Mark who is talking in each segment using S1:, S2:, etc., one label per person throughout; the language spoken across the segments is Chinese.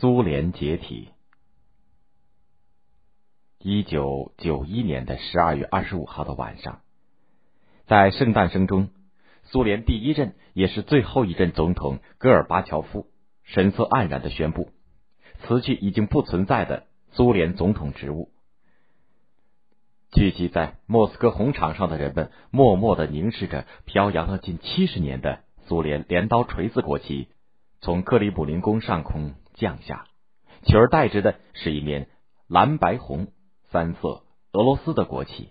S1: 苏联解体。一九九一年的十二月二十五号的晚上，在圣诞声中，苏联第一任也是最后一任总统戈尔巴乔夫神色黯然的宣布，辞去已经不存在的苏联总统职务。聚集在莫斯科红场上的人们，默默的凝视着飘扬了近七十年的苏联镰刀锤子国旗，从克里姆林宫上空降下，取而代之的是一面蓝白红。三色俄罗斯的国旗，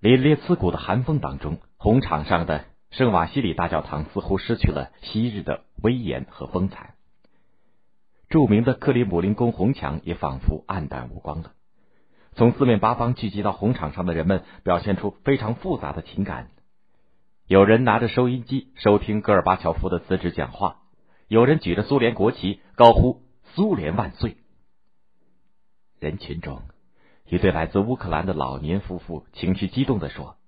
S1: 凛冽刺骨的寒风当中，红场上的圣瓦西里大教堂似乎失去了昔日的威严和风采。著名的克里姆林宫红墙也仿佛黯淡无光了。从四面八方聚集到红场上的人们，表现出非常复杂的情感。有人拿着收音机收听戈尔巴乔夫的辞职讲话，有人举着苏联国旗高呼。苏联万岁！人群中，一对来自乌克兰的老年夫妇情绪激动的说：“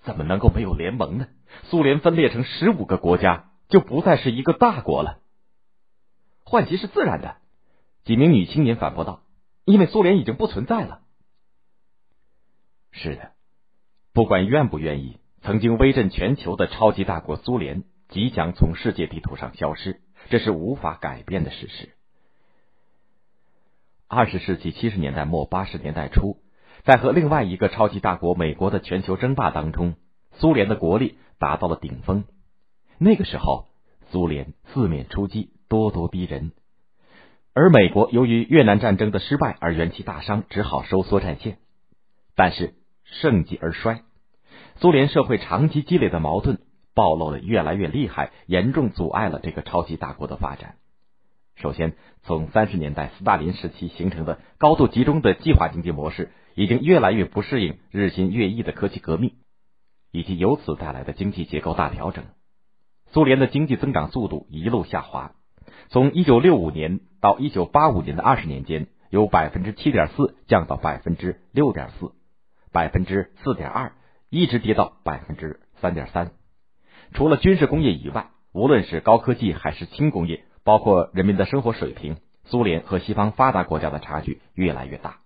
S1: 怎么能够没有联盟呢？苏联分裂成十五个国家，就不再是一个大国了。换旗是自然的。”几名女青年反驳道：“因为苏联已经不存在了。”是的，不管愿不愿意，曾经威震全球的超级大国苏联即将从世界地图上消失。这是无法改变的事实。二十世纪七十年代末八十年代初，在和另外一个超级大国美国的全球争霸当中，苏联的国力达到了顶峰。那个时候，苏联四面出击，咄咄逼人，而美国由于越南战争的失败而元气大伤，只好收缩战线。但是盛极而衰，苏联社会长期积累的矛盾。暴露的越来越厉害，严重阻碍了这个超级大国的发展。首先，从三十年代斯大林时期形成的高度集中的计划经济模式，已经越来越不适应日新月异的科技革命，以及由此带来的经济结构大调整。苏联的经济增长速度一路下滑，从一九六五年到一九八五年的二十年间，由百分之七点四降到百分之六点四，百分之四点二，一直跌到百分之三点三。除了军事工业以外，无论是高科技还是轻工业，包括人民的生活水平，苏联和西方发达国家的差距越来越大。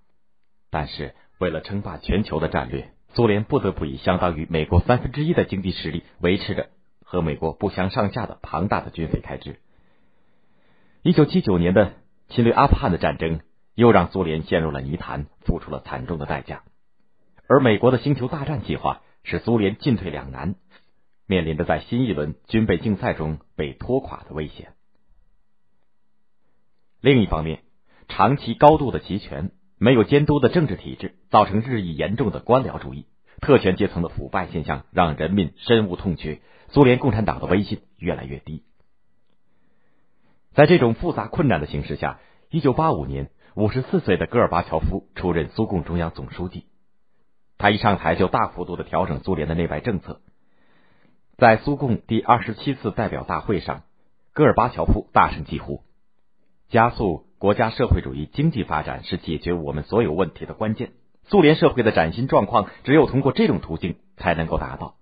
S1: 但是，为了称霸全球的战略，苏联不得不以相当于美国三分之一的经济实力维持着和美国不相上下的庞大的军费开支。一九七九年的侵略阿富汗的战争又让苏联陷入了泥潭，付出了惨重的代价。而美国的星球大战计划使苏联进退两难。面临着在新一轮军备竞赛中被拖垮的危险。另一方面，长期高度的集权、没有监督的政治体制，造成日益严重的官僚主义、特权阶层的腐败现象，让人民深恶痛绝。苏联共产党的威信越来越低。在这种复杂困难的形势下，一九八五年，五十四岁的戈尔巴乔夫出任苏共中央总书记。他一上台就大幅度的调整苏联的内外政策。在苏共第二十七次代表大会上，戈尔巴乔夫大声疾呼：“加速国家社会主义经济发展是解决我们所有问题的关键。苏联社会的崭新状况只有通过这种途径才能够达到。”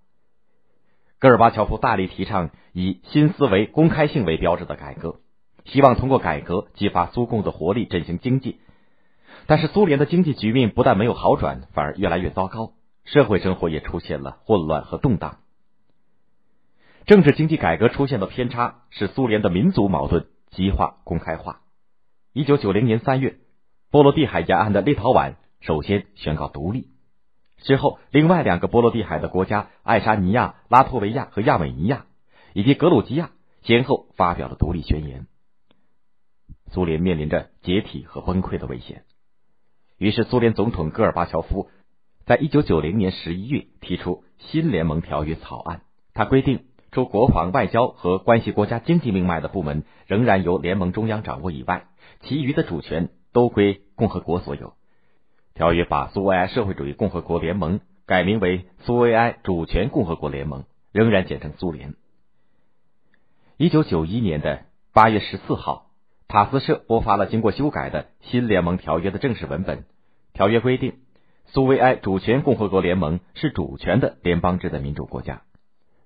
S1: 戈尔巴乔夫大力提倡以新思维、公开性为标志的改革，希望通过改革激发苏共的活力，振兴经济。但是，苏联的经济局面不但没有好转，反而越来越糟糕，社会生活也出现了混乱和动荡。政治经济改革出现的偏差，使苏联的民族矛盾激化公开化。一九九零年三月，波罗的海沿岸的立陶宛首先宣告独立，之后另外两个波罗的海的国家爱沙尼亚、拉脱维亚和亚美尼亚以及格鲁吉亚先后发表了独立宣言。苏联面临着解体和崩溃的危险，于是苏联总统戈尔巴乔夫在一九九零年十一月提出新联盟条约草案，他规定。除国防、外交和关系国家经济命脉的部门仍然由联盟中央掌握以外，其余的主权都归共和国所有。条约把苏维埃社会主义共和国联盟改名为苏维埃主权共和国联盟，仍然简称苏联。一九九一年的八月十四号，塔斯社播发了经过修改的新联盟条约的正式文本。条约规定，苏维埃主权共和国联盟是主权的联邦制的民主国家。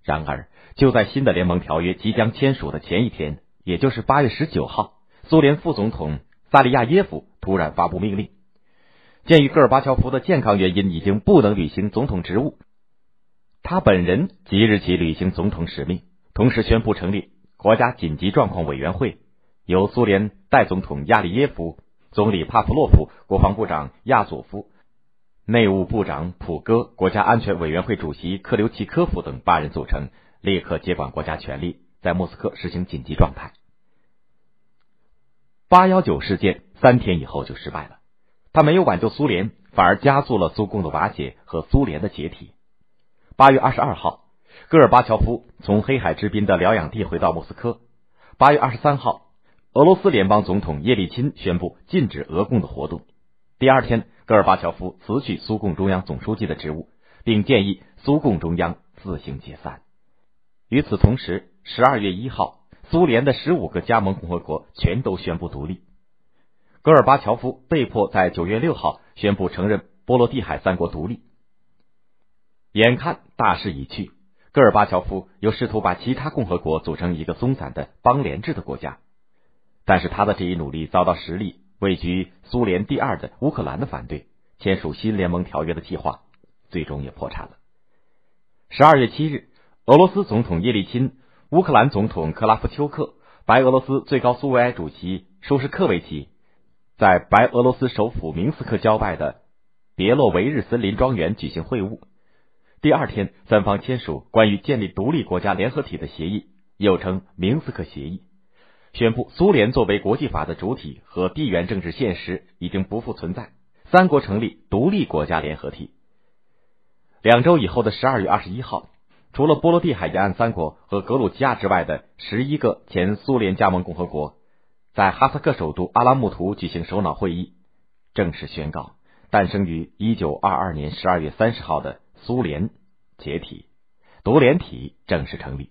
S1: 然而，就在新的联盟条约即将签署的前一天，也就是八月十九号，苏联副总统萨利亚耶夫突然发布命令，鉴于戈尔巴乔夫的健康原因已经不能履行总统职务，他本人即日起履行总统使命，同时宣布成立国家紧急状况委员会，由苏联代总统亚利耶夫、总理帕夫洛夫、国防部长亚佐夫。内务部长普戈、国家安全委员会主席克留奇科夫等八人组成，立刻接管国家权力，在莫斯科实行紧急状态。八幺九事件三天以后就失败了，他没有挽救苏联，反而加速了苏共的瓦解和苏联的解体。八月二十二号，戈尔巴乔夫从黑海之滨的疗养地回到莫斯科。八月二十三号，俄罗斯联邦总统叶利钦宣布禁止俄共的活动。第二天。戈尔巴乔夫辞去苏共中央总书记的职务，并建议苏共中央自行解散。与此同时，十二月一号，苏联的十五个加盟共和国全都宣布独立。戈尔巴乔夫被迫在九月六号宣布承认波罗的海三国独立。眼看大势已去，戈尔巴乔夫又试图把其他共和国组成一个松散的邦联制的国家，但是他的这一努力遭到实力。位居苏联第二的乌克兰的反对，签署新联盟条约的计划最终也破产了。十二月七日，俄罗斯总统叶利钦、乌克兰总统克拉夫丘克、白俄罗斯最高苏维埃主席舒什克维奇在白俄罗斯首府明斯克郊外的别洛维日森林庄园举行会晤。第二天，三方签署关于建立独立国家联合体的协议，又称明斯克协议。宣布苏联作为国际法的主体和地缘政治现实已经不复存在，三国成立独立国家联合体。两周以后的十二月二十一号，除了波罗的海沿岸三国和格鲁吉亚之外的十一个前苏联加盟共和国，在哈萨克首都阿拉木图举行首脑会议，正式宣告诞生于一九二二年十二月三十号的苏联解体，独联体正式成立。